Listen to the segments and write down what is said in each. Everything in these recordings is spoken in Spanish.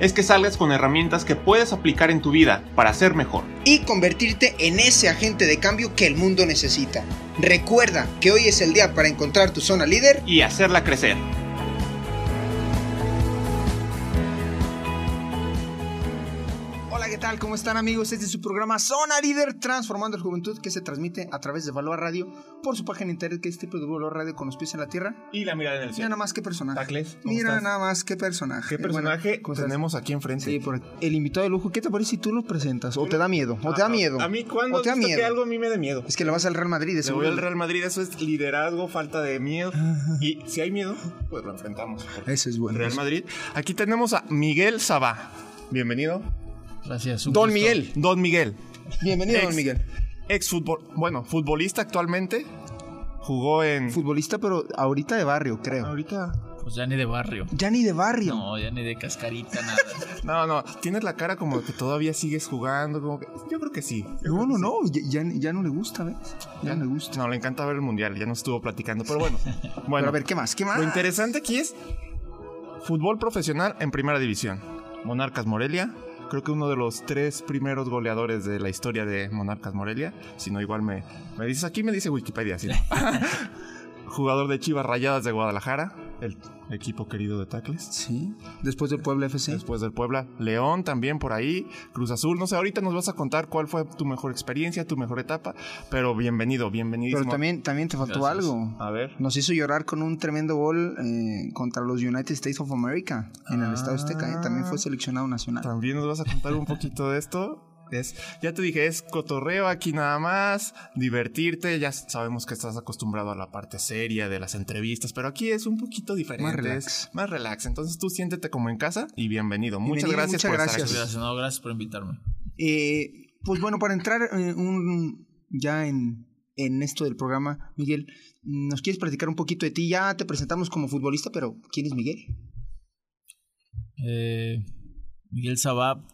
es que salgas con herramientas que puedes aplicar en tu vida para ser mejor. Y convertirte en ese agente de cambio que el mundo necesita. Recuerda que hoy es el día para encontrar tu zona líder. Y hacerla crecer. ¿Qué tal? ¿Cómo están amigos? Este es su programa Zona Líder Transformando la Juventud que se transmite a través de Valor Radio por su página internet que es Valor Radio con los pies en la tierra. Y la mirada en el Mira cielo. nada más qué personaje. Tacles, ¿cómo Mira estás? nada más qué personaje. ¿Qué personaje Bueno, tenemos aquí enfrente? Sí, por el invitado de lujo. ¿Qué te parece si tú lo presentas? ¿O te da miedo? ¿O te da miedo? A mí cuando ¿O te da visto que miedo? algo a mí me da miedo. Es que le vas al Real Madrid. Le voy al Real Madrid, eso es liderazgo, falta de miedo. Y si hay miedo, pues lo enfrentamos. Eso es bueno. Real Madrid. Aquí tenemos a Miguel Sabá. Bienvenido. Gracias. Don gusto. Miguel. Don Miguel. Bienvenido, Ex- don Miguel. Ex fútbol, bueno, futbolista actualmente. Jugó en. Futbolista, pero ahorita de barrio, creo. Ahorita. Pues ya ni de barrio. Ya ni de barrio. No, ya ni de cascarita, nada. No, no. Tienes la cara como que todavía sigues jugando. Como que, yo creo que sí. No, no, no, ya, ya- ya no le gusta, ¿ves? Ya no le gusta. No, le encanta ver el mundial. Ya nos estuvo platicando. Pero bueno. Pero Bueno. a ver, ¿qué más? ¿Qué más? Lo interesante aquí es fútbol profesional en primera división. Monarcas Morelia. Creo que uno de los tres primeros goleadores de la historia de Monarcas Morelia. Si no, igual me, me dices aquí, me dice Wikipedia. ¿sí? Jugador de Chivas Rayadas de Guadalajara, el equipo querido de Tacles. Sí, después del Puebla FC. Después del Puebla, León también por ahí, Cruz Azul. No sé, ahorita nos vas a contar cuál fue tu mejor experiencia, tu mejor etapa. Pero bienvenido, bienvenidísimo. Pero también, también te faltó Gracias. algo. A ver. Nos hizo llorar con un tremendo gol eh, contra los United States of America en el Estado Azteca. ¿eh? También fue seleccionado nacional. También nos vas a contar un poquito de esto. Es, ya te dije, es cotorreo aquí nada más, divertirte. Ya sabemos que estás acostumbrado a la parte seria de las entrevistas, pero aquí es un poquito diferente. Más relax. Más relax. Entonces tú siéntete como en casa y bienvenido. Muchas Bienvenido, gracias muchas por gracias. estar aquí. Gracias, no, gracias por invitarme. Eh, pues bueno, para entrar eh, un, ya en, en esto del programa, Miguel, ¿nos quieres platicar un poquito de ti? Ya te presentamos como futbolista, pero ¿quién es Miguel? Eh, Miguel Sabab,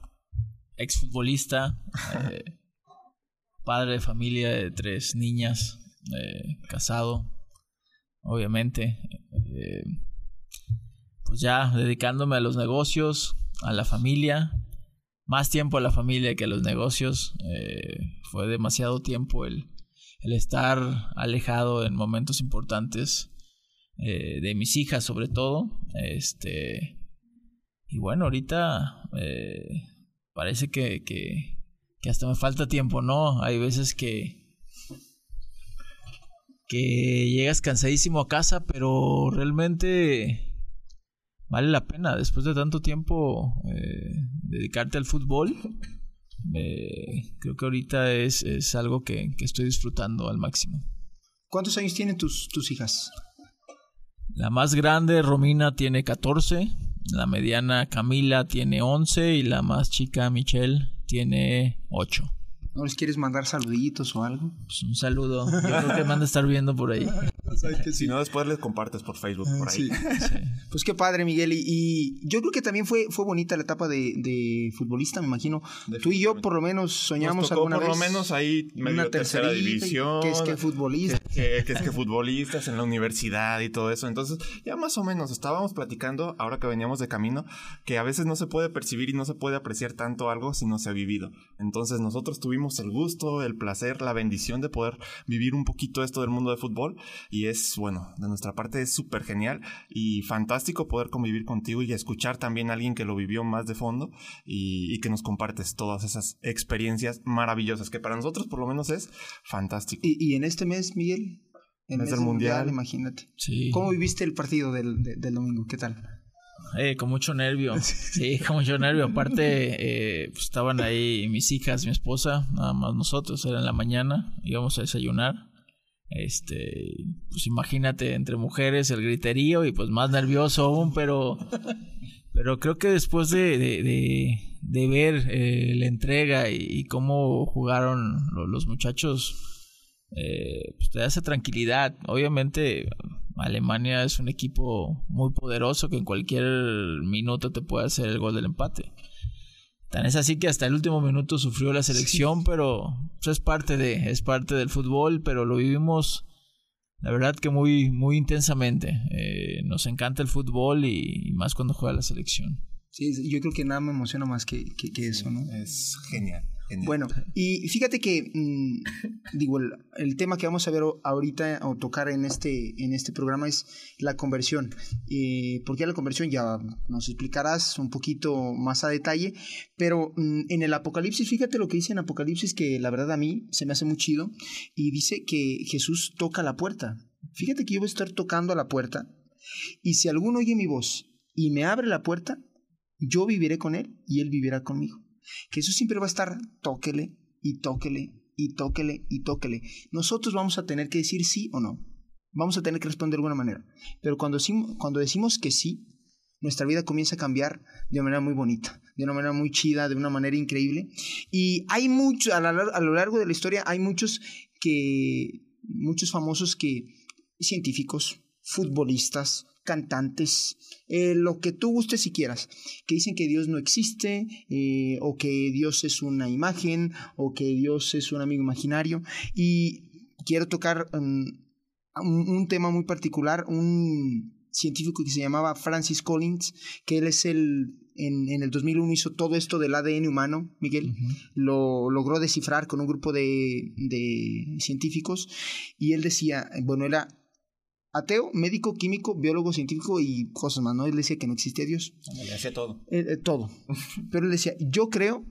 exfutbolista, eh, padre de familia de tres niñas, eh, casado, obviamente. eh, pues ya dedicándome a los negocios, a la familia, más tiempo a la familia que a los negocios. eh, fue demasiado tiempo el, el estar alejado en momentos importantes de mis hijas sobre todo. Este y bueno, ahorita parece que, que, que hasta me falta tiempo, ¿no? Hay veces que que llegas cansadísimo a casa, pero realmente vale la pena después de tanto tiempo eh, dedicarte al fútbol. Eh, creo que ahorita es, es algo que, que estoy disfrutando al máximo. ¿Cuántos años tienen tus, tus hijas? La más grande, Romina, tiene 14. La mediana, Camila, tiene 11. Y la más chica, Michelle, tiene 8. ¿No les quieres mandar saluditos o algo? Pues un saludo. Yo creo que me han de estar viendo por ahí. Si no, después les compartes por Facebook por ahí. Sí. Pues qué padre, Miguel. Y, y yo creo que también fue, fue bonita la etapa de, de futbolista, me imagino. Tú y yo por lo menos Nos soñamos tocó alguna por vez. lo menos ahí medio una tercera división. Que es que futbolista. que, que es que futbolistas en la universidad y todo eso. Entonces, ya más o menos estábamos platicando, ahora que veníamos de camino, que a veces no se puede percibir y no se puede apreciar tanto algo si no se ha vivido. Entonces, nosotros tuvimos el gusto, el placer, la bendición de poder vivir un poquito esto del mundo del fútbol. Y es, bueno, de nuestra parte es súper genial y fantástico poder convivir contigo y escuchar también a alguien que lo vivió más de fondo y, y que nos compartes todas esas experiencias maravillosas, que para nosotros por lo menos es fantástico. Y, y en este mes, Miguel, en Mes mes del del mundial. mundial, imagínate. Sí. ¿Cómo viviste el partido del, de- del domingo? ¿Qué tal? Eh, con mucho nervio. Sí, con mucho nervio. Aparte, eh, pues, estaban ahí mis hijas, mi esposa, nada más nosotros. Era en la mañana, íbamos a desayunar. Este, pues imagínate, entre mujeres, el griterío y pues más nervioso aún, pero, pero creo que después de, de, de, de ver eh, la entrega y, y cómo jugaron lo- los muchachos, eh, pues te da esa tranquilidad. Obviamente Alemania es un equipo muy poderoso que en cualquier minuto te puede hacer el gol del empate. Tan es así que hasta el último minuto sufrió la selección, pero pues, es parte de, es parte del fútbol, pero lo vivimos la verdad que muy, muy intensamente. Eh, nos encanta el fútbol y, más cuando juega la selección. Sí, yo creo que nada me emociona más que, que eso, ¿no? Es genial. Bueno, y fíjate que, mm, digo, el, tema que vamos a ver ahorita o tocar en este, en este programa es la conversión. Eh, ¿Por qué la conversión? Ya nos explicarás un poquito más a detalle, pero mm, en el Apocalipsis, fíjate lo que dice en Apocalipsis, que la verdad a mí se me hace muy chido, y dice que Jesús toca la puerta. Fíjate que yo voy a estar tocando a la puerta, y si alguno oye mi voz y me abre la puerta, yo viviré con él y él vivirá conmigo. Jesús siempre va a estar, tóquele y tóquele y tóquele y tóquele. Nosotros vamos a tener que decir sí o no. Vamos a tener que responder de alguna manera. Pero cuando, cuando decimos que sí, nuestra vida comienza a cambiar de una manera muy bonita, de una manera muy chida, de una manera increíble. Y hay muchos, a, lo largo de la historia, hay muchos que, muchos famosos que, científicos, futbolistas, cantantes, eh, lo que tú gustes si quieras, que dicen que Dios no existe, eh, o que Dios es una imagen, o que Dios es un amigo imaginario. Y quiero tocar um, un, tema muy particular, un científico que se llamaba Francis Collins, que él es el en, el 2001 hizo todo esto del ADN humano, Miguel, lo logró descifrar con un grupo de, de, científicos y él decía, bueno, era ateo, médico, químico, biólogo, científico y cosas más, ¿no? Él decía que no existía Dios. Le hacía todo. Eh, eh, todo. Pero él decía, yo creo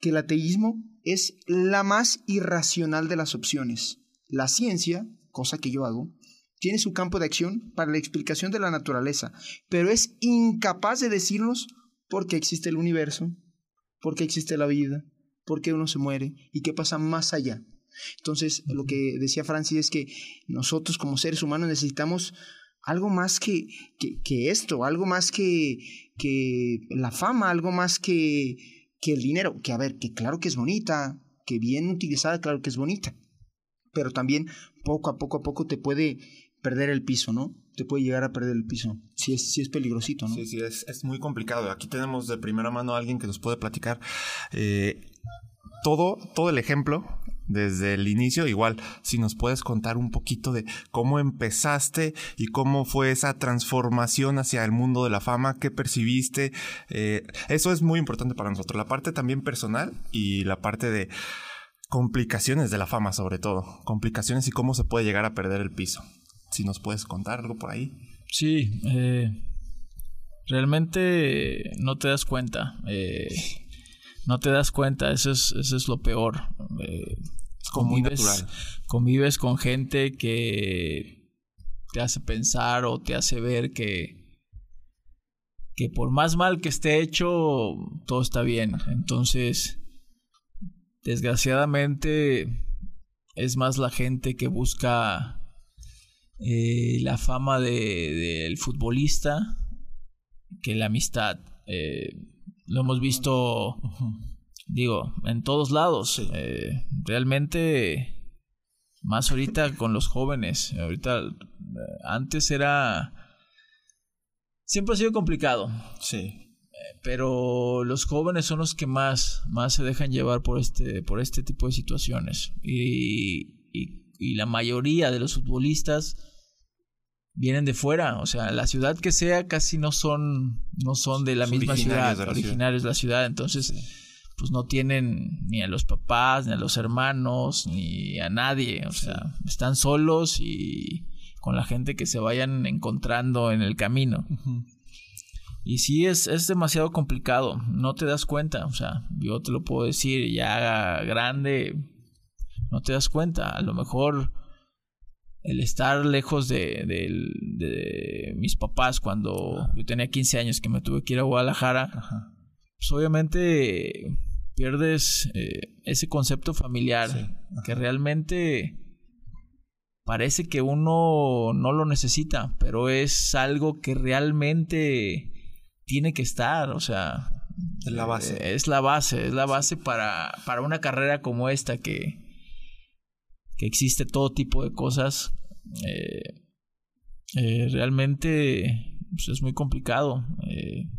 que el ateísmo es la más irracional de las opciones. La ciencia, cosa que yo hago, tiene su campo de acción para la explicación de la naturaleza, pero es incapaz de decirnos por qué existe el universo, por qué existe la vida, por qué uno se muere y qué pasa más allá. Entonces, lo que decía Francis es que nosotros como seres humanos necesitamos algo más que, que, esto, algo más que, que la fama, algo más que, que el dinero. Que a ver, que claro que es bonita, que bien utilizada, claro que es bonita. Pero también poco a poco a poco te puede perder el piso, ¿no? Te puede llegar a perder el piso. Si es, si es peligrosito, ¿no? Sí, sí, es, es muy complicado. Aquí tenemos de primera mano a alguien que nos puede platicar eh, todo, todo el ejemplo desde el inicio. Igual, si nos puedes contar un poquito de cómo empezaste y cómo fue esa transformación hacia el mundo de la fama, qué percibiste. Eh, eso es muy importante para nosotros. La parte también personal y la parte de complicaciones de la fama sobre todo. Complicaciones y cómo se puede llegar a perder el piso. Si nos puedes contar algo por ahí. Sí, eh, realmente no te das cuenta. Eh, no te das cuenta, eso es, eso es lo peor. Eh, convives, convives con gente que te hace pensar o te hace ver que, que por más mal que esté hecho, todo está bien. Entonces, desgraciadamente, es más la gente que busca eh, la fama del de, futbolista que la amistad. Eh, lo hemos visto, digo, en todos lados. Eh, realmente, más ahorita con los jóvenes. Ahorita, eh, antes era... Siempre ha sido complicado. Sí. Eh, pero los jóvenes son los que más, más se dejan llevar por este, por este tipo de situaciones. y, y la mayoría de los futbolistas vienen de fuera, o sea, la ciudad que sea casi no son no son de la misma ciudad, originarios de la ciudad, entonces pues no tienen ni a los papás, ni a los hermanos, ni a nadie, o sea, están solos y con la gente que se vayan encontrando en el camino. Y sí es, es demasiado complicado, no te das cuenta, o sea, yo te lo puedo decir ya grande, no te das cuenta, a lo mejor el estar lejos de, de, mis papás cuando yo tenía 15 años que me tuve que ir a Guadalajara, pues obviamente pierdes eh, ese concepto familiar que realmente parece que uno no lo necesita, pero es algo que realmente tiene que estar, o sea, es la base. Es la base, es la base para, para una carrera como esta que, que existe todo tipo de cosas, eh, eh, realmente pues, es muy complicado. Eh,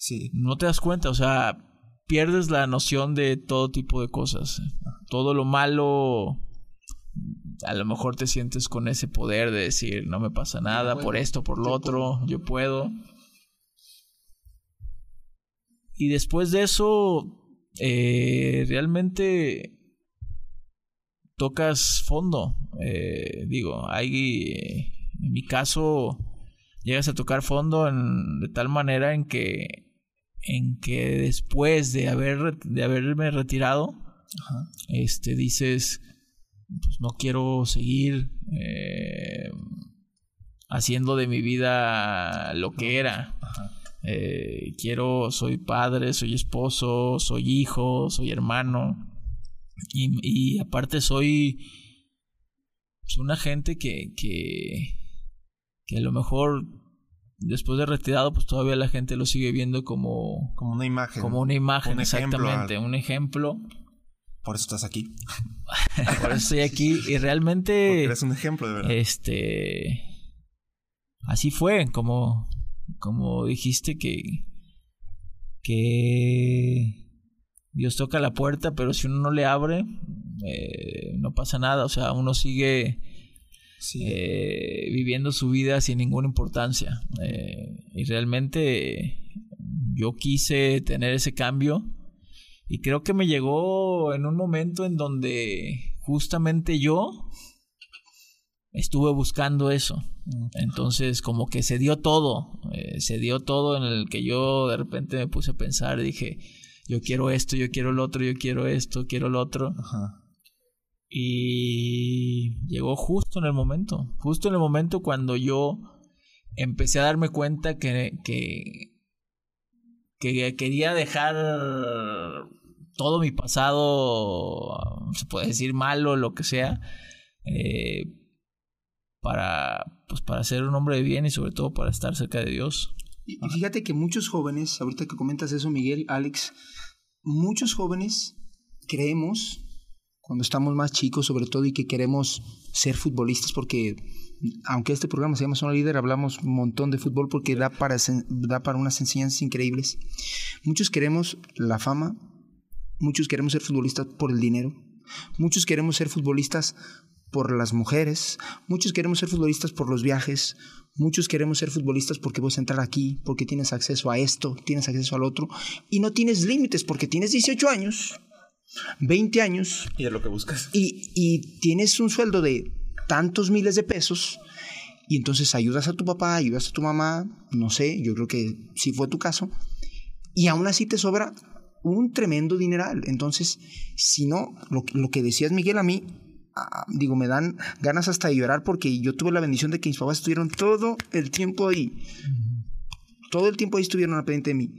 Sí. no te das cuenta, o sea, pierdes la noción de todo tipo de cosas. Todo lo malo, a lo mejor te sientes con ese poder de decir, no me pasa nada por esto, por lo otro, yo puedo. Y después de eso, eh, realmente tocas fondo. Eh, digo, hay, en mi caso, llegas a tocar fondo en- de tal manera en que en que después de haber de haberme retirado Ajá. este dices pues no quiero seguir eh, haciendo de mi vida lo que era Ajá. Eh, quiero soy padre soy esposo soy hijo soy hermano y, y aparte soy pues, una gente que, que que a lo mejor después de retirado pues todavía la gente lo sigue viendo como Como una imagen. como una imagen Un ejemplo exactamente al- un ejemplo Por eso estás aquí. por eso estoy aquí y Porque realmente eres un ejemplo, de verdad. este así fue como como dijiste que que Dios toca la puerta pero si uno no le abre eh, no pasa nada. O sea uno sigue sí. eh, viviendo su vida sin ninguna importancia. Eh, y realmente yo quise tener ese cambio y creo que me llegó en un momento en donde justamente yo estuve buscando eso. Entonces como que se dio todo, se dio todo en el que yo de repente me puse a pensar, dije, yo quiero esto, yo quiero lo otro, yo quiero esto, quiero lo otro. Ajá. Y llegó justo en el momento, justo en el momento cuando yo empecé a darme cuenta que, que, que quería dejar todo mi pasado, se puede decir malo, lo que sea, eh, para, pues para ser un hombre de bien y sobre todo para estar cerca de Dios. Y y fíjate que muchos jóvenes, ahorita que comentas eso, Miguel, Alex, muchos jóvenes creemos, cuando estamos más chicos sobre todo, y que queremos ser futbolistas, porque aunque este programa se llama Zona Líder, hablamos un montón de fútbol porque da para, da para unas enseñanzas increíbles. Muchos queremos la fama, muchos queremos ser futbolistas por el dinero, muchos queremos ser futbolistas por las mujeres, muchos queremos ser futbolistas por los viajes, muchos queremos ser futbolistas porque vas a entrar aquí, porque tienes acceso a esto, tienes acceso al otro, y no tienes límites porque tienes 18 años, 20 años, Y es lo que buscas. y, y tienes un sueldo de tantos miles de pesos, y entonces ayudas a tu papá, ayudas a tu mamá, no sé, yo creo que sí fue tu caso, y aún así te sobra un tremendo dineral. Entonces, si no, lo, lo que decías Miguel a mí, digo, me dan ganas hasta de llorar porque yo tuve la bendición de que mis papás estuvieron todo el tiempo ahí. Todo el tiempo ahí estuvieron al pendiente de mí.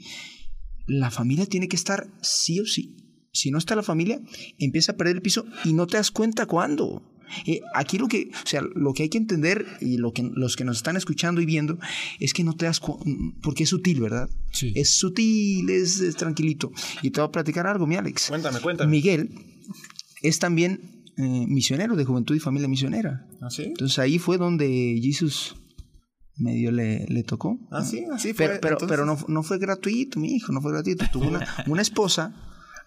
La familia tiene que estar sí o sí. Si no está la familia, empieza a perder el piso y no te das cuenta cuándo. Eh, aquí lo que, o sea, lo que hay que entender y lo que los que nos están escuchando y viendo es que no te das cuenta, porque es sutil, ¿verdad? Sí. Es sutil, es, es tranquilito. Y te voy a platicar algo, mi Alex. Cuéntame, cuéntame. Miguel es también eh, misionero de Juventud y Familia Misionera. ¿Ah, sí? Entonces ahí fue donde Jesús medio le, le tocó. Ah, sí, así fue. Pero, pero, entonces. pero no, no fue gratuito, mi hijo, no fue gratuito. Tuvo una, una esposa.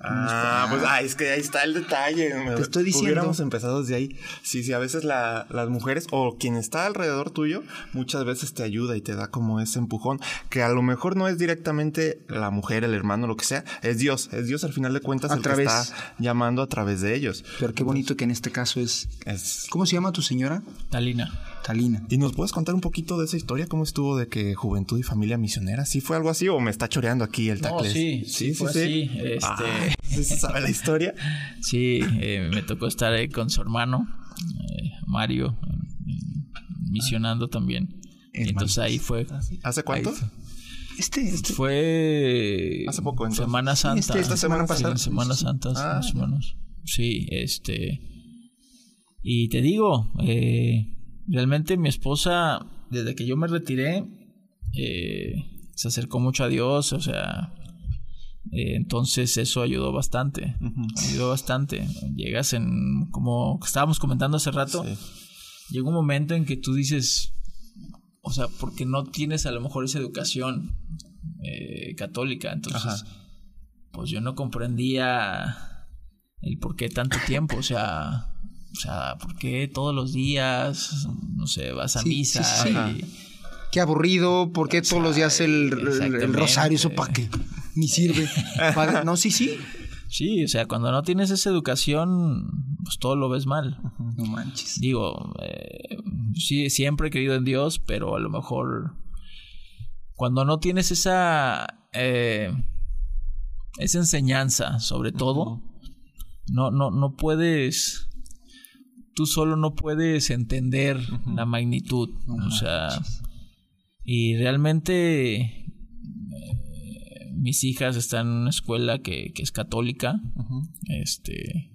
Ah, pues ah, es que ahí está el detalle. Te estoy diciendo. Hubiéramos empezado desde ahí. Sí, sí, a veces la- las mujeres o quien está alrededor tuyo muchas veces te ayuda y te da como ese empujón que a lo mejor no es directamente la mujer, el hermano, lo que sea. Es Dios. Es Dios al final de cuentas A el través- que está llamando a través de ellos. Pero qué bonito que en este caso es. Es... ¿Cómo se llama tu señora? Talina. Talina. ¿Y nos puedes contar un poquito de esa historia? ¿Cómo estuvo de que Juventud y Familia Misionera? ¿Sí fue algo así o me está choreando aquí el No, tacles? sí, sí, fue así. Este, Ah, ¿sí se sabe la historia? Sí, eh, me tocó estar ahí con su hermano, eh, Mario, eh, misionando también. Y entonces ahí fue. ¿Hace cuánto? fue- Este, este. Fue. Hace poco, entonces. Semana Santa. este- esta semana Sí, pasada. Semana Santa, Ah, más o menos. Sí, este. Y te digo, eh, realmente mi esposa, desde que yo me retiré, eh, se acercó mucho a Dios, o sea, Eh, entonces eso ayudó bastante. Ayudó bastante. Llegas en, como estábamos comentando hace rato, llega un momento en que tú dices, o sea, porque no tienes a lo mejor esa educación eh, católica. Entonces, pues yo no comprendía el por qué tanto tiempo. O sea, o sea, ¿por qué todos los días, no sé, vas a misa? Qué aburrido, ¿por qué todos los días el, el rosario? ¿Eso para qué? Ni sirve. no, sí, sí. Sí, o sea, cuando no tienes esa educación, pues todo lo ves mal. No manches. Digo, eh, sí, siempre he creído en Dios, pero a lo mejor cuando no tienes esa, eh, esa enseñanza, sobre todo, no, no, no puedes, tú solo no puedes entender la magnitud. o sea, y realmente mis hijas están en una escuela que, es católica. Este.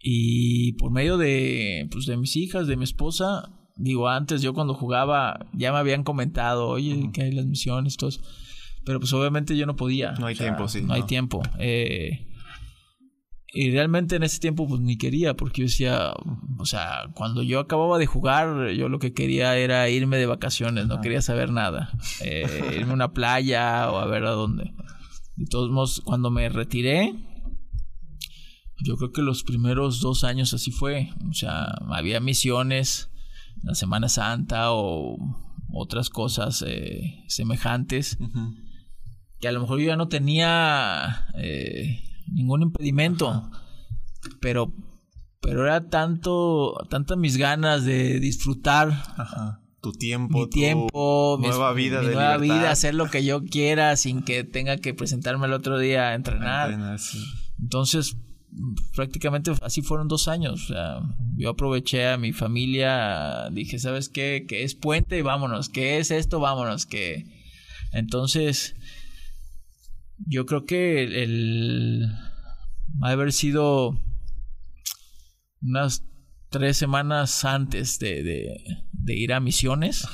Y por medio de, pues, de mis hijas, de mi esposa, digo, antes yo cuando jugaba ya me habían comentado, oye, que hay las misiones, todo Pero pues obviamente yo no podía. No hay tiempo, sí. No, hay tiempo. Eh, y realmente en ese tiempo pues ni quería, porque yo decía, o sea, cuando yo acababa de jugar, yo lo que quería era irme de vacaciones, no quería saber nada. Eh, irme a una playa o a ver a dónde. De todos modos, cuando me retiré, yo creo que los primeros dos años así fue. O sea, había misiones, la Semana Santa o otras cosas eh, semejantes. Que a lo mejor yo ya no tenía... Eh, ningún impedimento. Pero, pero era tanto, tantas mis ganas de disfrutar. Tu tiempo, mi tiempo, nueva vida, mi nueva vida, hacer lo que yo quiera sin que tenga que presentarme el otro día a entrenar. Entonces, prácticamente así fueron dos años. yo aproveché a mi familia, dije, ¿sabes qué? Que es puente y vámonos. ¿Qué es esto? Vámonos. Que entonces yo creo que el, ha haber sido unas tres semanas antes de, de, ir a misiones.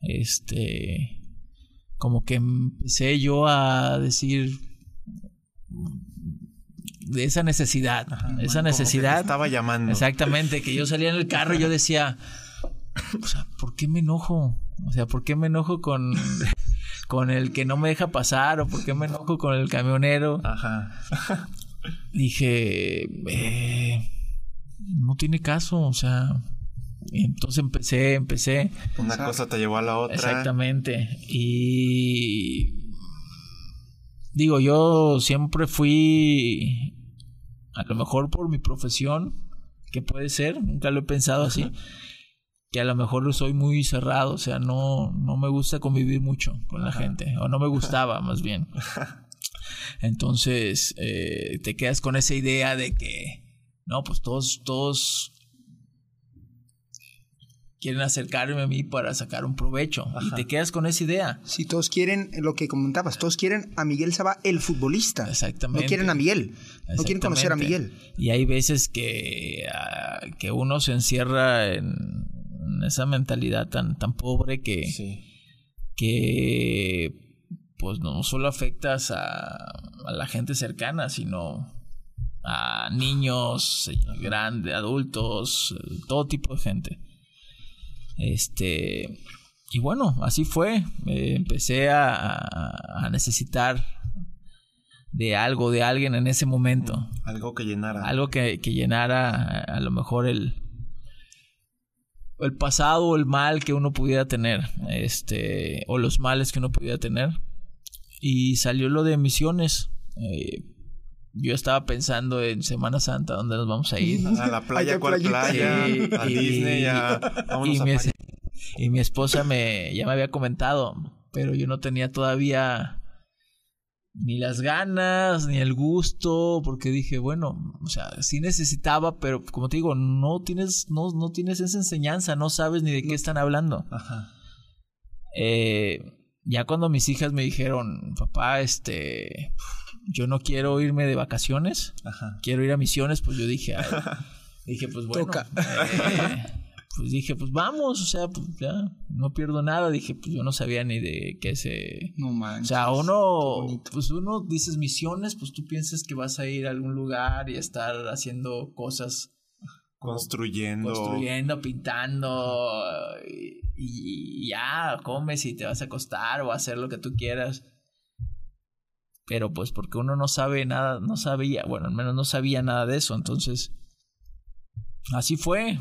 Este, como que empecé yo a decir de esa necesidad, esa necesidad. estaba llamando. Exactamente, que yo salía en el carro y yo decía, o sea, ¿por qué me enojo? O sea, ¿por qué me enojo con con el que no me deja pasar o por qué me enojo con el camionero. Ajá. Dije, eh, no tiene caso, o sea, entonces empecé, empecé. Una cosa te llevó a la otra. Exactamente. Y digo, yo siempre fui, a lo mejor por mi profesión, que puede ser, nunca lo he pensado así, que a lo mejor soy muy cerrado, o sea, no, no me gusta convivir mucho con la gente, o no me gustaba más bien. Entonces, eh, te quedas con esa idea de que, no, pues todos, todos quieren acercarme a mí para sacar un provecho. Y te quedas con esa idea. Si todos quieren, lo que comentabas, todos quieren a Miguel Saba, el futbolista. Exactamente. No quieren a Miguel. No quieren conocer a Miguel. Y hay veces que, ah, que uno se encierra en, esa mentalidad tan, tan pobre que, que pues no solo afectas a, la gente cercana, sino a niños, grandes, adultos, todo tipo de gente. Este, y bueno, así fue. empecé a, necesitar de algo, de alguien en ese momento. Algo que llenara. Algo que, que llenara a lo mejor el, el pasado o el mal que uno pudiera tener, este, o los males que uno pudiera tener. Y salió lo de misiones. Eh, yo estaba pensando en Semana Santa, ¿dónde nos vamos a ir? A la playa, ¿cuál playa? a Disney, y, mi, y mi esposa me, ya me había comentado, pero yo no tenía todavía ni las ganas, ni el gusto, porque dije, bueno, o sea, sí necesitaba, pero como te digo, no tienes, no, no tienes esa enseñanza, no sabes ni de qué están hablando. Ajá. Eh, ya cuando mis hijas me dijeron, papá, este, yo no quiero irme de vacaciones, quiero ir a misiones, pues yo dije, dije, pues bueno, eh, pues dije, pues vamos, o sea, pues ya, no pierdo nada. Dije, pues yo no sabía ni de qué se... No manches. O sea, uno, pues uno dices misiones, pues tú piensas que vas a ir a algún lugar y estar haciendo cosas. Construyendo. Construyendo, pintando. Y, y ya, comes y te vas a acostar o a hacer lo que tú quieras. Pero pues porque uno no sabe nada, no sabía, bueno, al menos no sabía nada de eso, entonces así fue.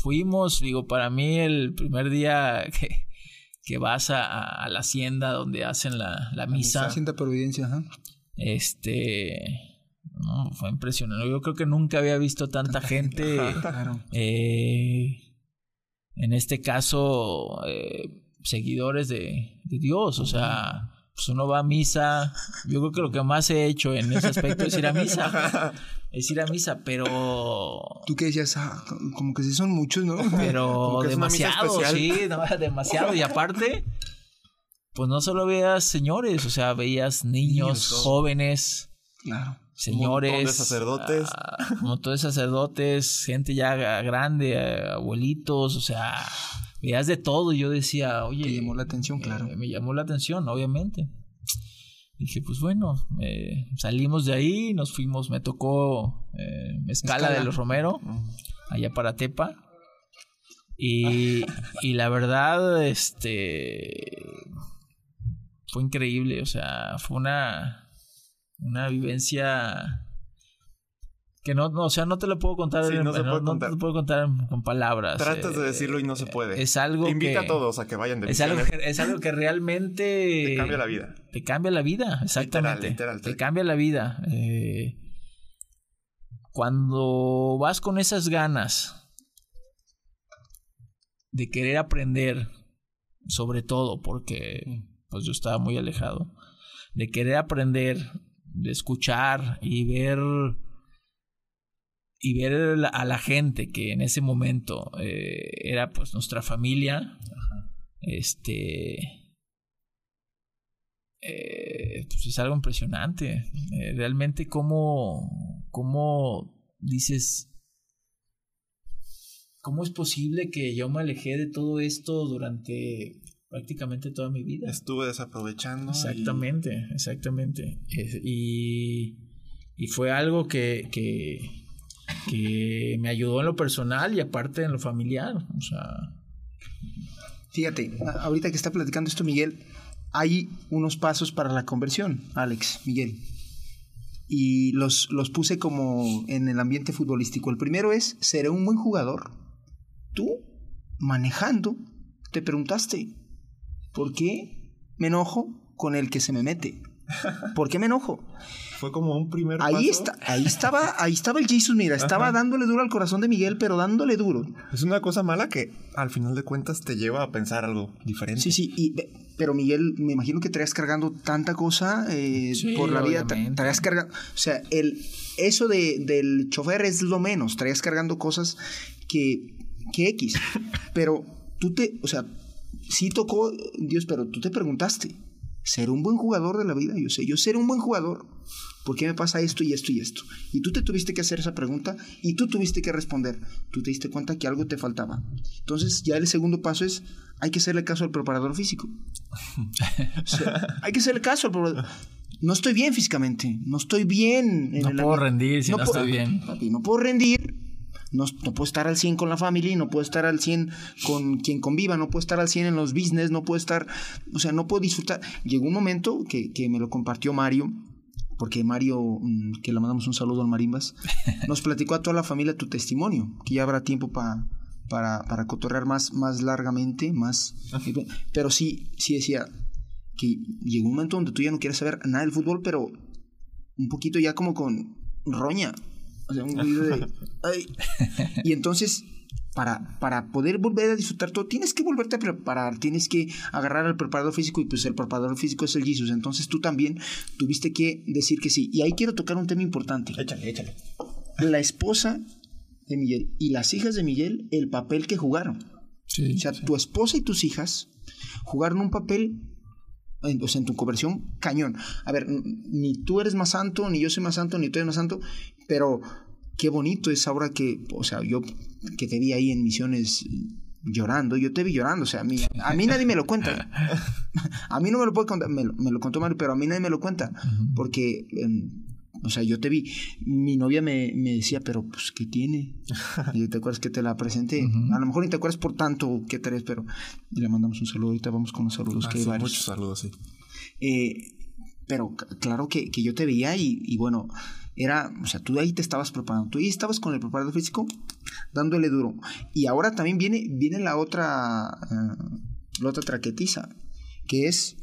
Fuimos, digo, para mí el primer día que, que vas a, a, la hacienda donde hacen la, la misa. Hacienda Providencia, ajá. Este. No, fue impresionante. Yo creo que nunca había visto tanta gente. Claro. eh, en este caso, eh, seguidores de, de Dios. O sea, pues uno va a misa. Yo creo que lo que más he hecho en ese aspecto es ir a misa. Es ir a misa, pero. Tú que decías, ah, como que sí son muchos, ¿no? Pero demasiado, sí, no, demasiado. Y aparte, pues no solo veías señores, o sea, veías niños, Niños. jóvenes, Claro. señores. montón de sacerdotes. ah, un montón de sacerdotes, gente ya grande, abuelitos, o sea, veías de todo. Y yo decía, oye. Te llamó la atención, claro. eh, me llamó la atención, obviamente. Dije, pues bueno, eh, salimos de ahí, nos fuimos, me tocó eh, Escala Escala. de los Romero, allá para Tepa. Y, y la verdad, este fue increíble, o sea, fue una, una vivencia que no, no, o sea, no te lo puedo contar, Sí, en- no se puede te contar. lo puedo contar con palabras. Tratas de eh, decirlo y no se puede. Es algo Invita que, a todos a que vayan de es algo que, es algo que realmente Te cambia la vida. te cambia la vida, exactamente. literal, te sí. cambia la vida. Eh, cuando vas con esas ganas de querer aprender, sobre todo porque pues yo estaba muy alejado, de querer aprender, de escuchar y ver y ver a la gente que en ese momento eh, era pues nuestra familia, este eh, pues es algo impresionante. Eh, realmente cómo, cómo dices, ¿cómo es posible que yo me alejé de todo esto durante prácticamente toda mi vida? Estuve desaprovechando. y- Exactamente, exactamente. Es- y, y fue algo que, que, que me ayudó en lo personal y aparte en lo familiar. O sea, Fíjate, ahorita que está platicando esto Miguel, hay unos pasos para la conversión, Alex, Miguel. Y los, los puse como en el ambiente futbolístico. El primero es, ¿seré un buen jugador? Tú, manejando, te preguntaste, ¿por qué me enojo con el que se me mete? ¿Por qué me enojo? Fue como un primer Ahí, paso. está, ahí, estaba, ahí estaba el Jesus, mira, estaba Ajá. dándole duro al corazón de Miguel, pero dándole duro. Es una cosa mala que al final de cuentas te lleva a pensar algo diferente. Sí, sí, y, pero Miguel, me imagino que traías cargando tanta cosa eh, Sí, por la vida. Traías cargando. O sea, el, eso de, del chofer es lo menos. Traías cargando cosas que, que X. Pero tú te. O sea, sí tocó Dios, pero tú te preguntaste: ¿ser un buen jugador de la vida? Yo sé, yo ser un buen jugador. ¿Por qué me pasa esto y esto y esto? Y tú te tuviste que hacer esa pregunta y tú tuviste que responder. Tú te diste cuenta que algo te faltaba. Entonces, ya el segundo paso es: hay que hacerle caso al preparador físico. O sea, hay que hacerle caso al preparador. No estoy bien físicamente, no estoy bien. en no el puedo rendir si no, puedo- estoy bien. Papi, no puedo rendir. No, no puedo estar al 100 con la familia no puedo estar al 100 con quien conviva, no puedo estar al 100 en los business, no puedo estar, o sea, no puedo disfrutar. Llegó un momento que, que me lo compartió Mario, porque Mario, mm, que le mandamos un saludo al Marimbas, nos platicó a toda la familia tu testimonio, que ya habrá tiempo pa- para, para cotorrear más, más largamente, más... Pero sí, sí decía que llegó un momento donde tú ya no quieres saber nada del fútbol, pero un poquito ya como con roña. O sea, un ruido de... "Ay". Y entonces, para, para poder volver a disfrutar todo, tienes que volverte a preparar, tienes que agarrar al preparador físico y pues el preparador físico es el Jesus. Entonces tú también tuviste que decir que sí. Y ahí quiero tocar un tema importante. Échale, échale. La esposa de Miguel y las hijas de Miguel, el papel que jugaron. Sí, O sea, tu esposa y tus hijas jugaron un papel, en, o sea, en tu conversión, cañón. A ver, ni tú eres más santo, ni yo soy más santo, ni tú eres más santo, pero qué bonito es ahora que, o sea, yo que te vi ahí en misiones llorando, yo te vi llorando, o sea, a mí, a mí nadie me lo cuenta. a mí no me lo puede contar, me, lo contó Mario, pero a mí nadie me lo cuenta, porque, em, o sea, yo te vi, mi novia me, decía, pero pues, ¿qué tiene? Y te acuerdas que te la presenté, a lo mejor ni te acuerdas por tanto que te eres, pero le mandamos un saludo, ahorita vamos con los saludos, que hay varios. Muchos saludos, sí. Eh, pero claro que, que, yo te veía y, y bueno, era, o sea, tú ahí te estabas preparando, tú ahí estabas con el preparador físico dándole duro. Y ahora también viene, viene la otra, uh, la otra traquetiza, que es,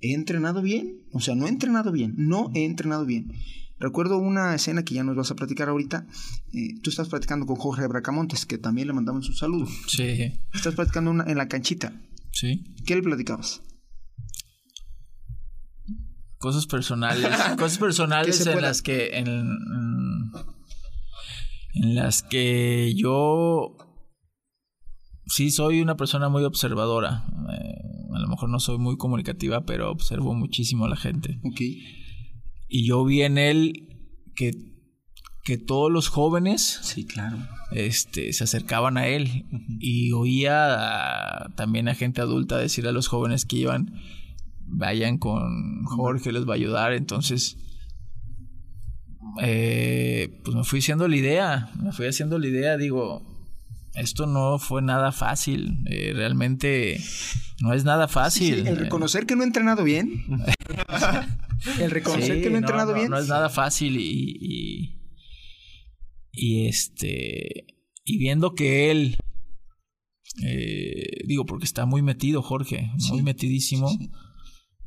he entrenado bien, o sea, no he entrenado bien, no he entrenado bien. Recuerdo una escena que ya nos vas a platicar ahorita. Eh, tú estás platicando con Jorge Bracamontes, que también le mandamos un saludo. Sí. Estás platicando una, en la canchita. Sí. ¿Qué le platicabas? Cosas personales. cosas personales en las que. En, en las que yo. Sí, soy una persona muy observadora. Eh, a lo mejor no soy muy comunicativa, pero observo muchísimo a la gente. Ok. Y yo vi en él que, que todos los jóvenes. Sí, claro. Este, se acercaban a él. Y oía también a gente adulta decir a los jóvenes que iban vayan con Jorge, les va a ayudar. Entonces, eh, pues me fui haciendo la idea, me fui haciendo la idea, digo, esto no fue nada fácil, eh, realmente no es nada fácil. el reconocer que no he entrenado bien. el reconocer que no he entrenado bien. No es nada fácil y, y, este, y viendo que él, eh, digo, porque está muy metido Jorge, muy metidísimo.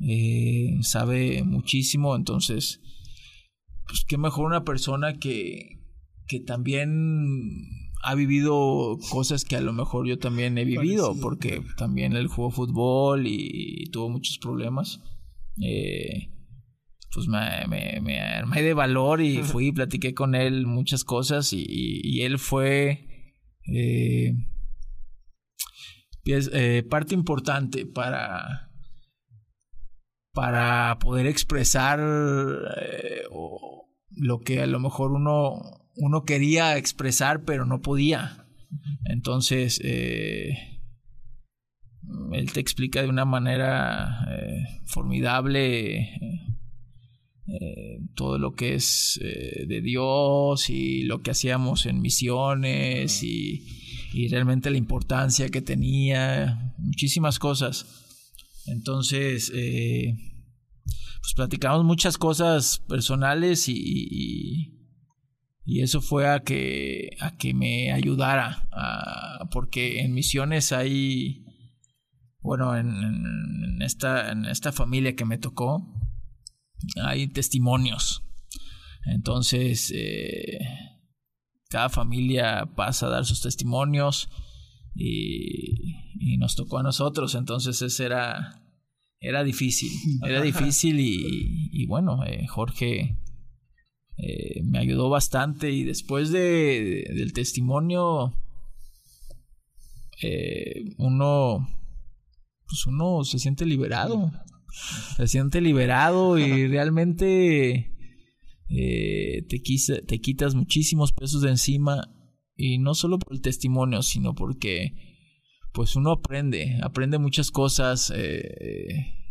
Eh, sabe muchísimo, entonces, pues qué mejor una persona que, que también ha vivido cosas que a lo mejor yo también he vivido, porque también él jugó fútbol y, tuvo muchos problemas. Eh, pues me, me, armé de valor y fui y platiqué con él muchas cosas y, y, él fue eh, eh, parte importante para, para poder expresar eh, lo que a lo mejor uno, uno quería expresar pero no podía. Entonces, eh, él te explica de una manera eh, formidable todo lo que es de Dios y lo que hacíamos en misiones y, y realmente la importancia que tenía, muchísimas cosas. Entonces, eh, pues platicamos muchas cosas personales y, y, eso fue a que, a que me ayudara, porque en misiones hay, bueno, en, esta, en esta familia que me tocó, hay testimonios. Entonces, eh, cada familia pasa a dar sus testimonios y, y nos tocó a nosotros, entonces ese era, era difícil, era difícil y, y bueno, eh, Jorge eh, me ayudó bastante. Y después de, del testimonio eh, uno pues uno se siente liberado se siente liberado y realmente te, te quitas muchísimos pesos de encima y no solo por el testimonio sino porque pues uno aprende, aprende muchas cosas eh,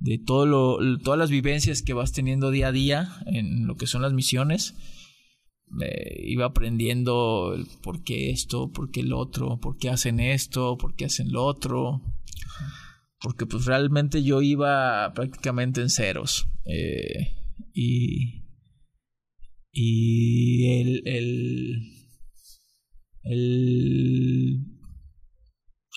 de todo lo, todas las vivencias que vas teniendo día a día en lo que son las misiones. iba aprendiendo el por qué esto, por qué el otro, por qué hacen esto, por qué hacen lo otro. Porque pues realmente yo iba prácticamente en ceros. Eh, y, y el, el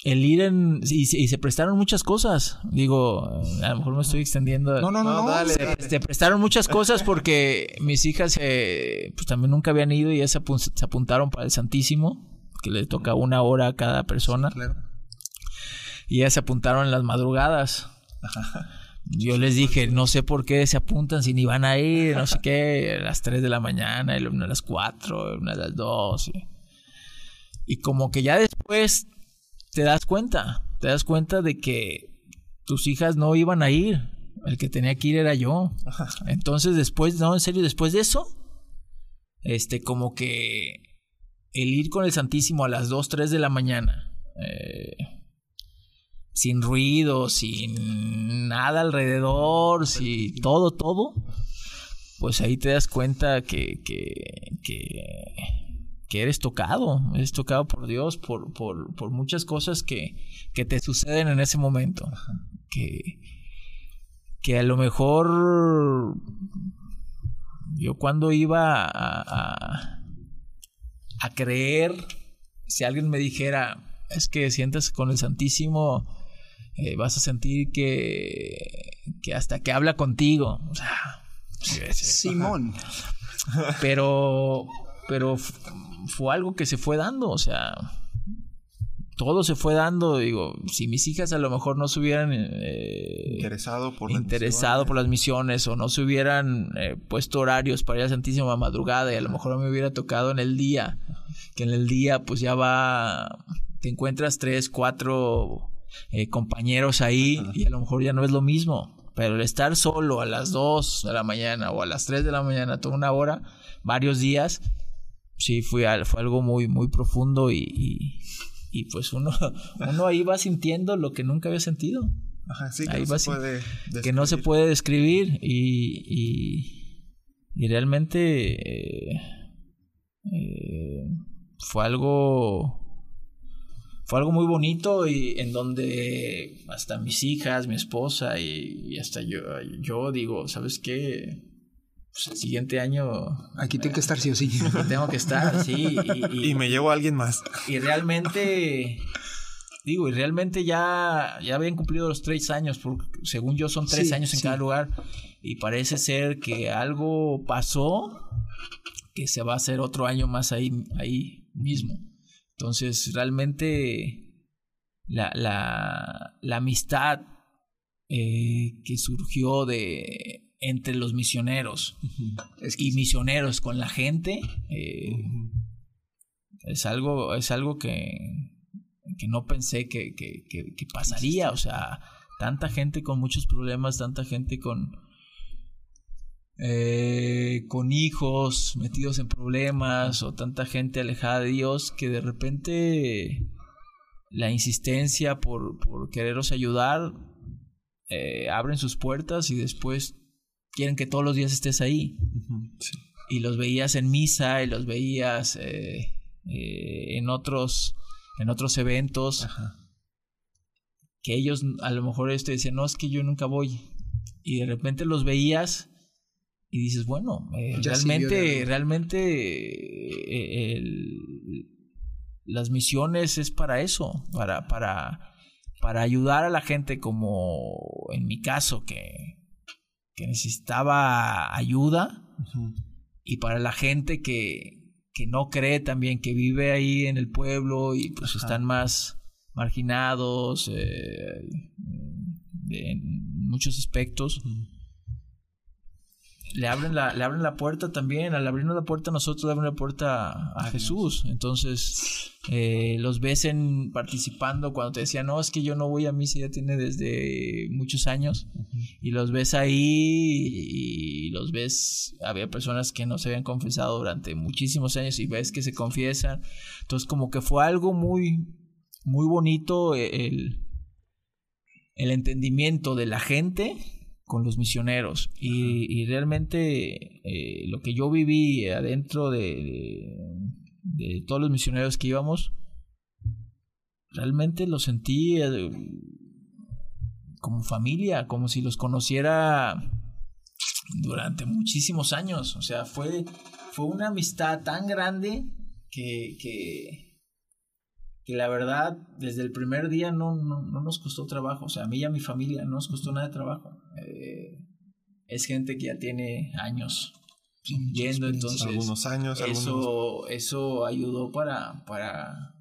el ir en. Y, se prestaron muchas cosas. Digo, a lo mejor me estoy extendiendo. No, no, no, no dale, se, prestaron muchas cosas porque mis hijas eh, pues también nunca habían ido y ya se, apuntaron para el Santísimo, que le toca una hora a cada persona. claro. Y ya se apuntaron en las madrugadas. Yo les dije, no sé por qué se apuntan si ni van a ir, no sé qué, a las 3 de la mañana, y una a las 4, una a las 2. y como que ya después te das cuenta, te das cuenta de que tus hijas no iban a ir, el que tenía que ir era yo. Entonces después, no, en serio, después de eso, este, como que el ir con el Santísimo a las 2, 3 de la mañana, eh, sin ruido, sin nada alrededor, sin todo, todo, pues ahí te das cuenta que, que, que, eres tocado, eres tocado por Dios, por, por, por muchas cosas que, que te suceden en ese momento, que, que a lo mejor yo cuando iba a, a, creer, si alguien me dijera, es que sientes con el Santísimo, eh, vas a sentir que, que hasta que habla contigo. O sea, Simón. Pero, pero fue algo que se fue dando, o sea, todo se fue dando, digo, si mis hijas a lo mejor no se hubieran eh, interesado, por, interesado las por las misiones o no se hubieran eh, puesto horarios para ir a Santísima Madrugada y a lo mejor me hubiera tocado en el día, que en el día pues ya va, te encuentras tres, cuatro eh, compañeros ahí y a lo mejor ya no es lo mismo. Pero el estar solo a las dos de la mañana o a las tres de la mañana toda una hora, varios días, sí fue, fue algo muy, muy profundo y y pues uno, uno ahí va sintiendo lo que nunca había sentido. Ajá, sí, que, ahí no, se puede que no se puede describir y, y, realmente eh, eh, fue algo fue algo muy bonito y en donde hasta mis hijas, mi esposa y, y hasta yo, yo digo, ¿sabes qué? Pues, el siguiente año. Aquí tengo que estar sí o sí. Tengo que estar, sí. Y, me llevo a alguien más. Y realmente. Digo, y realmente ya, ya habían cumplido los tres años, porque según yo son tres años en cada lugar. Y parece ser que algo pasó que se va a hacer otro año más ahí, ahí mismo. Entonces, realmente la, la, la amistad eh, que surgió de entre los misioneros y misioneros con la gente eh, es algo es algo que, que no pensé que, que, que, pasaría. O sea tanta gente con muchos problemas tanta gente con eh, con hijos metidos en problemas o tanta gente alejada de Dios que de repente la insistencia por, por quereros ayudar eh, abren sus puertas y después quieren que todos los días estés ahí. Y los veías en misa y los veías eh, eh, en otros en otros eventos. Que ellos a lo mejor te decían, no, es que yo nunca voy. Y de repente los veías y dices, bueno, eh, realmente, realmente las misiones es para eso, para, para, para ayudar a la gente como en mi caso, que que necesitaba ayuda y para la gente que, que, no cree también, que vive ahí en el pueblo y pues están más marginados eh, en muchos aspectos le abren la, le abren la puerta también, al abrirnos la puerta nosotros le abren la puerta a Jesús. Entonces, eh, los ves en participando cuando te decían, no, es que yo no voy a misa, ya tiene desde muchos años. Y los ves ahí y los ves, había personas que no se habían confesado durante muchísimos años y ves que se confiesan. Entonces, como que fue algo muy, muy bonito el, el entendimiento de la gente con los misioneros. Y, realmente eh, lo que yo viví adentro de, de, todos los misioneros que íbamos realmente lo sentí eh, como familia como si los conociera durante muchísimos años. O sea fue fue una amistad tan grande que, que que la verdad desde el primer día no, no, nos costó trabajo, o sea, a mí y a mi familia no nos costó nada de trabajo. Eh, es gente que ya tiene años yendo, entonces algunos años, eso, eso ayudó para, para,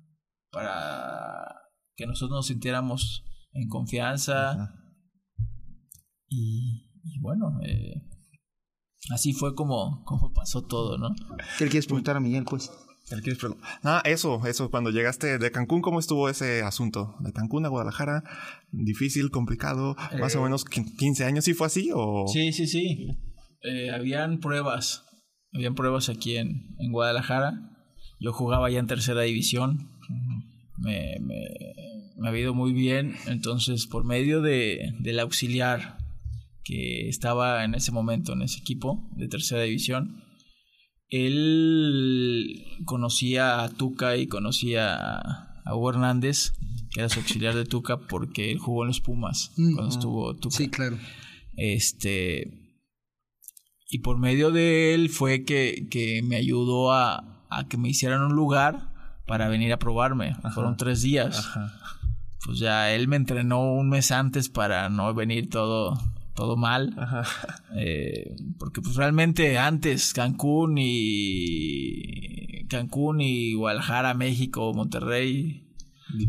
para que nosotros nos sintiéramos en confianza y, bueno, eh, así fue como, como pasó todo, ¿no? ¿Qué le quieres preguntar a Miguel, pues? Ah, eso, eso, cuando llegaste de Cancún, ¿cómo estuvo ese asunto? De Cancún a Guadalajara, difícil, complicado, más o eh, menos 15 años, ¿sí fue así o...? Sí, sí, sí. Eh, habían pruebas, habían pruebas aquí en, en Guadalajara. Yo jugaba ya en tercera división. Me, me, me había ido muy bien. Entonces, por medio de, del auxiliar que estaba en ese momento en ese equipo de tercera división, él conocía a Tuca y conocía a Hugo Hernández, que era su auxiliar de Tuca, porque él jugó en los Pumas cuando estuvo Tuca. Sí, claro. Este. Y por medio de él fue que, que me ayudó a, a, que me hicieran un lugar para venir a probarme. Ajá. Fueron tres días. Ajá. Pues ya él me entrenó un mes antes para no venir todo, todo mal. Eh, porque pues realmente antes Cancún y Cancún y Guadalajara, México, Monterrey,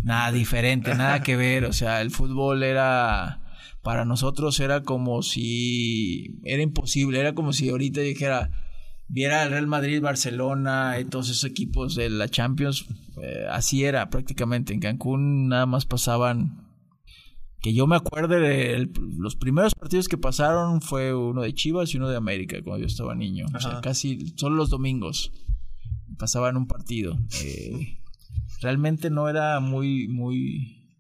nada diferente, nada que ver. O sea, el fútbol era para nosotros era como si era imposible, era como si ahorita dijera viera el Real Madrid, Barcelona y todos esos equipos de la Champions, eh, así era prácticamente. En Cancún nada más pasaban que yo me acuerde de los primeros partidos que pasaron fue uno de Chivas y uno de América cuando yo estaba niño. Ajá. O sea, casi solo los domingos pasaban un partido. Eh, realmente no era muy, muy,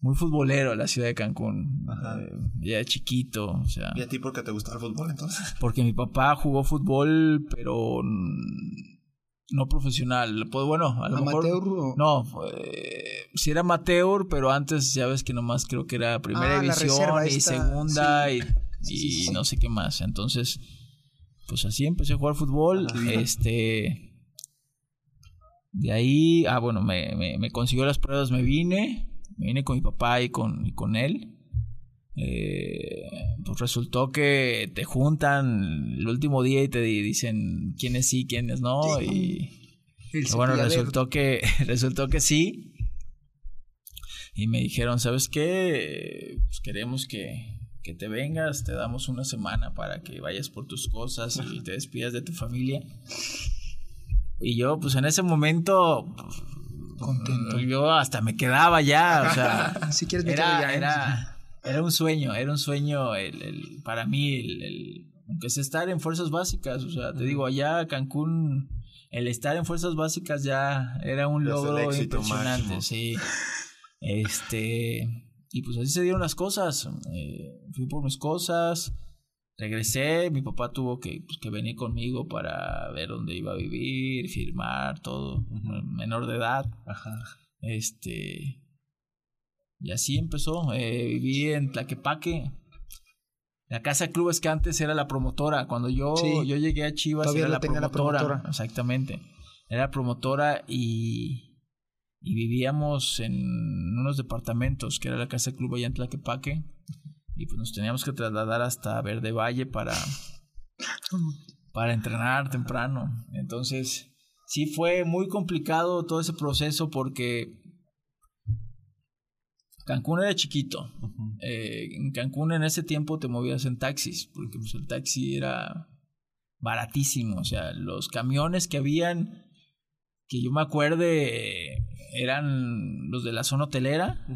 muy futbolero la ciudad de Cancún. Ajá. Eh, ya chiquito, o sea. ¿Y a ti por qué te gusta el fútbol entonces? Porque mi papá jugó fútbol, pero no profesional. Pues bueno, a lo ¿Amateur mejor. O... No, eh, sí era amateur, pero antes ya ves que nomás creo que era primera Ah, división y segunda sí. y, no sé qué más. Entonces, pues así empecé a jugar fútbol. Ajá. Este. De ahí, ah, bueno, me, me, me consiguió las pruebas, me vine. Me vine con mi papá y con, y con él. Eh, pues resultó que te juntan el último día y te di- dicen quiénes sí, quiénes no. Y El bueno, resultó que, resultó que sí. Y me dijeron, ¿sabes qué? Pues queremos que, que te vengas, te damos una semana para que vayas por tus cosas y te despidas de tu familia. Y yo, pues en ese momento, pues, Contento. yo hasta me quedaba ya, o sea, Si quieres me quedo era, ya, ¿eh? era, era un sueño, era un sueño el, el- para mí, el, el- aunque es estar en fuerzas básicas, o sea, te digo, allá Cancún, el estar en fuerzas básicas ya era un logro impresionante, máximo. sí. Este, y pues así se dieron las cosas. eh, fui por mis cosas, regresé, mi papá tuvo que, pues, que venir conmigo para ver dónde iba a vivir, firmar, todo, menor de edad. Ajá. Este. Y así empezó. Eh, viví en Tlaquepaque. La casa de clubes que antes era la promotora. Cuando yo, Sí. yo llegué a Chivas era la tenía la promotora. promotora. Exactamente. Era la promotora y, y vivíamos en unos departamentos, que era la casa de club allá en Tlaquepaque. Y pues nos teníamos que trasladar hasta Verde Valle para, para entrenar temprano. Entonces, sí fue muy complicado todo ese proceso porque Cancún era chiquito. Eh, en Cancún en ese tiempo te movías en taxis, porque pues, el taxi era baratísimo. O sea, los camiones que habían, que yo me acuerde, eh, eran los de la zona hotelera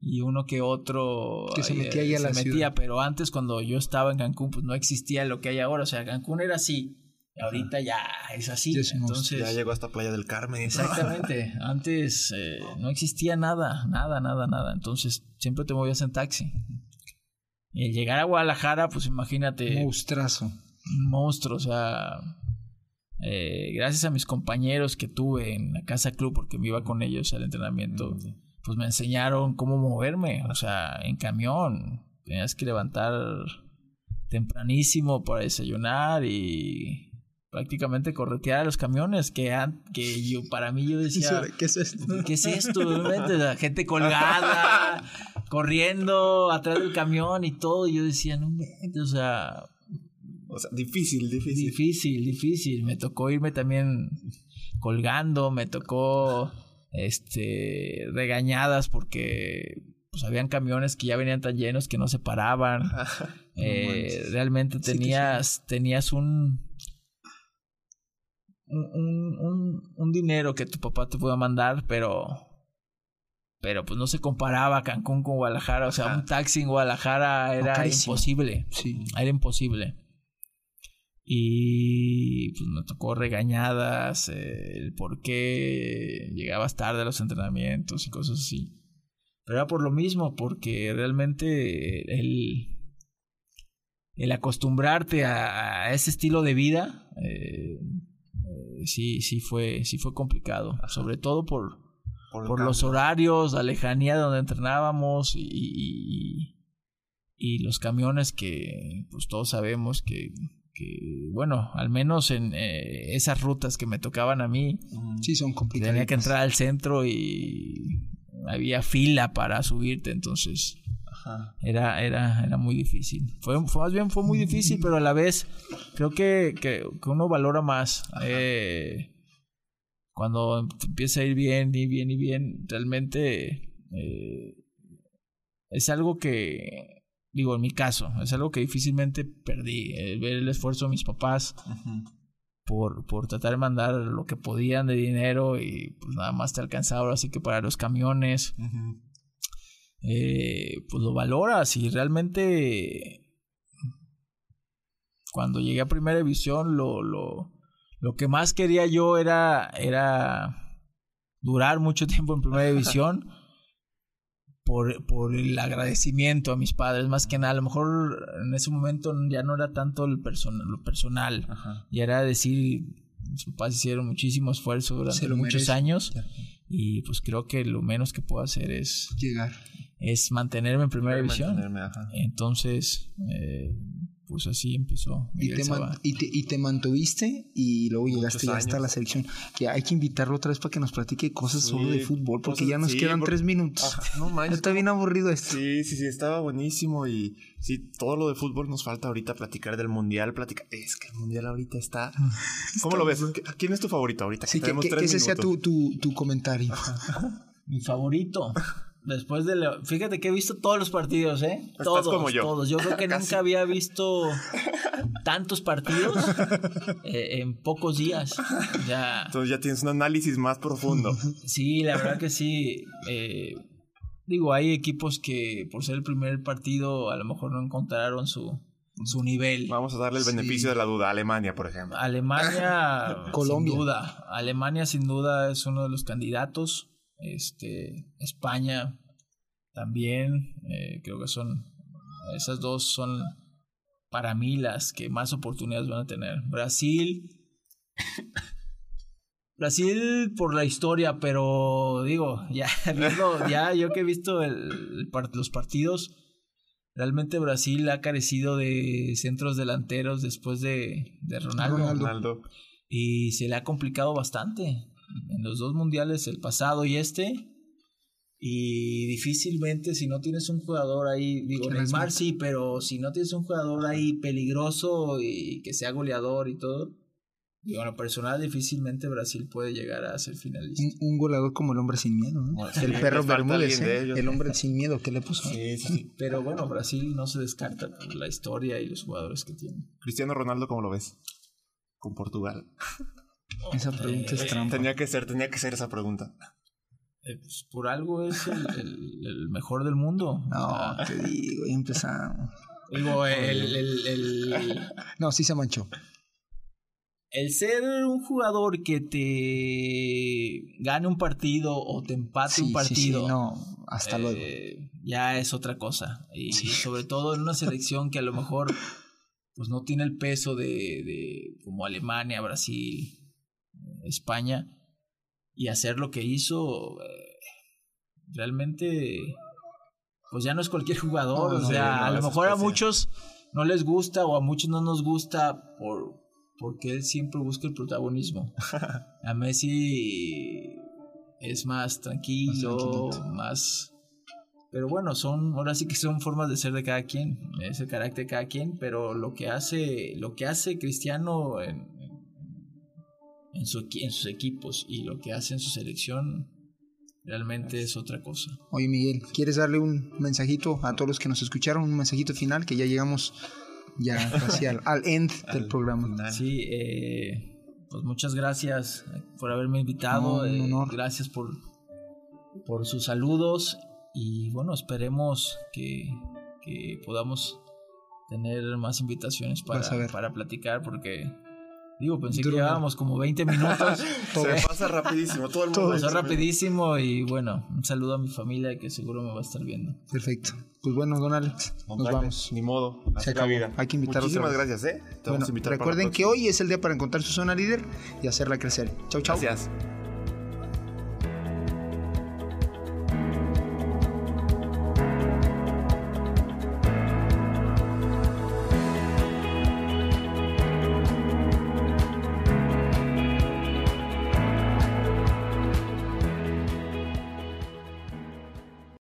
y uno que otro Que se eh, metía ahí a se la metía, ciudad. pero antes cuando yo estaba en Cancún pues no existía lo que hay ahora, o sea, Cancún era así, ahorita ya es así, Ya entonces Ya llegó hasta Playa del Carmen. exactamente, antes eh, no existía nada, nada, nada, nada, entonces siempre te movías en taxi. Y el llegar a Guadalajara, pues imagínate, Monstruazo. un monstruo, o sea, eh, gracias a mis compañeros que tuve en la casa club, porque me iba con ellos al entrenamiento, pues me enseñaron cómo moverme, o sea, en camión, tenías que levantar tempranísimo para desayunar y prácticamente corretear a los camiones, que, que yo, para mí yo decía... ¿Qué es esto? ¿Qué es esto? Realmente, La gente colgada, corriendo atrás del camión y todo. Y yo decía, no o sea, O sea, difícil, difícil. difícil, difícil. Me tocó irme también colgando, me tocó este regañadas porque pues habían camiones que ya venían tan llenos que no se paraban. Eh, realmente tenías, tenías un, un, un, un- dinero que tu papá te pudo mandar, pero pero pues no se comparaba Cancún con Guadalajara. O sea, Ajá. un taxi en Guadalajara era carísimo. imposible. Sí. Era imposible. Y pues me tocó regañadas, eh, el por qué llegabas tarde a los entrenamientos y cosas así. Pero era por lo mismo, porque realmente el, el acostumbrarte a, ese estilo de vida, eh, sí, sí fue, sí fue complicado. Sobre todo por, por, los horarios, la lejanía de donde entrenábamos y, y, los camiones que pues todos sabemos que, que bueno, al menos en eh, esas rutas que me tocaban a mí, sí son complicadas. Tenía que entrar al centro y había fila para subirte, entonces Era, era, era muy difícil. Fue, fue, más bien fue muy difícil, pero a la vez creo que, que, uno valora más. Eh, cuando empieza a ir bien y bien y bien, realmente eh, es algo que, digo, en mi caso, es algo que difícilmente perdí. ver el esfuerzo de mis papás por, por tratar de mandar lo que podían de dinero y pues nada más te alcanzaba, así que para los camiones, eh, pues lo valoras y realmente cuando llegué a Primera División lo, lo lo que más quería yo era, era durar mucho tiempo en primera división por, por el agradecimiento a mis padres, más que nada. A lo mejor en ese momento ya no era tanto el lo personal, ya era decir, mis papás hicieron muchísimo esfuerzo durante muchos años y pues creo que lo menos que puedo hacer es llegar. Es mantenerme en primera división. Entonces, eh, pues así empezó. y te, y, te, mantuviste y luego llegaste ya hasta la selección. Que hay que invitarlo otra vez para que nos platique cosas solo de fútbol, porque ya nos quedan tres minutos. no manches. Está bien aburrido esto. Sí, sí, sí, estaba buenísimo y sí, todo lo de fútbol nos falta ahorita platicar del mundial. Platicar. Es que el mundial ahorita está. ¿Cómo lo ves? ¿Quién es tu favorito ahorita? Sí, que, que, ese sea tu, tu, tu comentario. Mi favorito. Después de Fíjate que he visto todos los partidos, ¿eh? todos, como yo. todos. Yo creo que nunca había visto tantos partidos eh, en pocos días. Ya... Entonces ya tienes un análisis más profundo. Sí, la verdad que sí. Eh, digo, hay equipos que por ser el primer partido a lo mejor no encontraron su, su nivel. Vamos a darle el beneficio de la duda. Alemania, por ejemplo. Alemania, Colombia. Sin duda. Alemania, sin duda, es uno de los candidatos. Este, España también, eh, creo que son, esas dos son para mí las que más oportunidades van a tener. Brasil, Brasil por la historia, pero digo, ya, ya yo que he visto el, los partidos, realmente Brasil ha carecido de centros delanteros después de, de Ronaldo. Y se le ha complicado bastante en los dos mundiales, el pasado y este. Y difícilmente si no tienes un jugador ahí, digo, Neymar sí, pero si no tienes un jugador ahí peligroso y que sea goleador y todo, digo, en personal difícilmente Brasil puede llegar a ser finalista. Un, goleador como el hombre sin miedo, el perro Bermúdez, ¿eh? el hombre sin miedo, ¿qué le puso? Sí, sí. Pero bueno, Brasil no se descarta por la historia y los jugadores que tiene. Cristiano Ronaldo, ¿cómo lo ves? Con Portugal. Esa pregunta es trampa. Tenía que ser, tenía que ser esa pregunta. Eh, pues por algo es el, mejor del mundo. No, te digo, ya empezamos. Digo, el, el, No, sí se manchó. El ser un jugador que te gane un partido o te empate un partido. no, hasta luego. Eh, ya es otra cosa. Y, sobre todo en una selección que a lo mejor pues no tiene el peso de, de como Alemania, Brasil, España y hacer lo que hizo, eh, realmente, pues ya no es cualquier jugador. o sea, a lo mejor a muchos no les gusta o a muchos no nos gusta por porque él siempre busca el protagonismo. A Messi es más tranquilo, más, pero bueno, son ahora sí que son formas de ser de cada quien, es el carácter de cada quien, pero lo que hace lo que hace Cristiano en, en, su, en sus equipos y lo que hace en su selección realmente es otra cosa. Oye Miguel, ¿quieres darle un mensajito a todos los que nos escucharon? Un mensajito final que ya llegamos ya casi al, end del programa. Sí, eh, pues muchas gracias por haberme invitado. Eh, gracias por, por sus saludos y bueno, esperemos que, que podamos tener más invitaciones para, para platicar porque digo, pensé que llevábamos como 20 minutos. Se pasa rapidísimo, todo el mundo. Todo Pasó rapidísimo y bueno, un saludo a mi familia que seguro me va a estar viendo. Perfecto. Pues bueno, don Alex, nos vamos. Ni modo. Se acabó. vida. Hay que invitar Muchísimas otra gracias, ¿eh? Te Bueno, vamos a invitar para la recuerden que hoy es el día para encontrar su zona líder y hacerla crecer. Chau, chau. Gracias.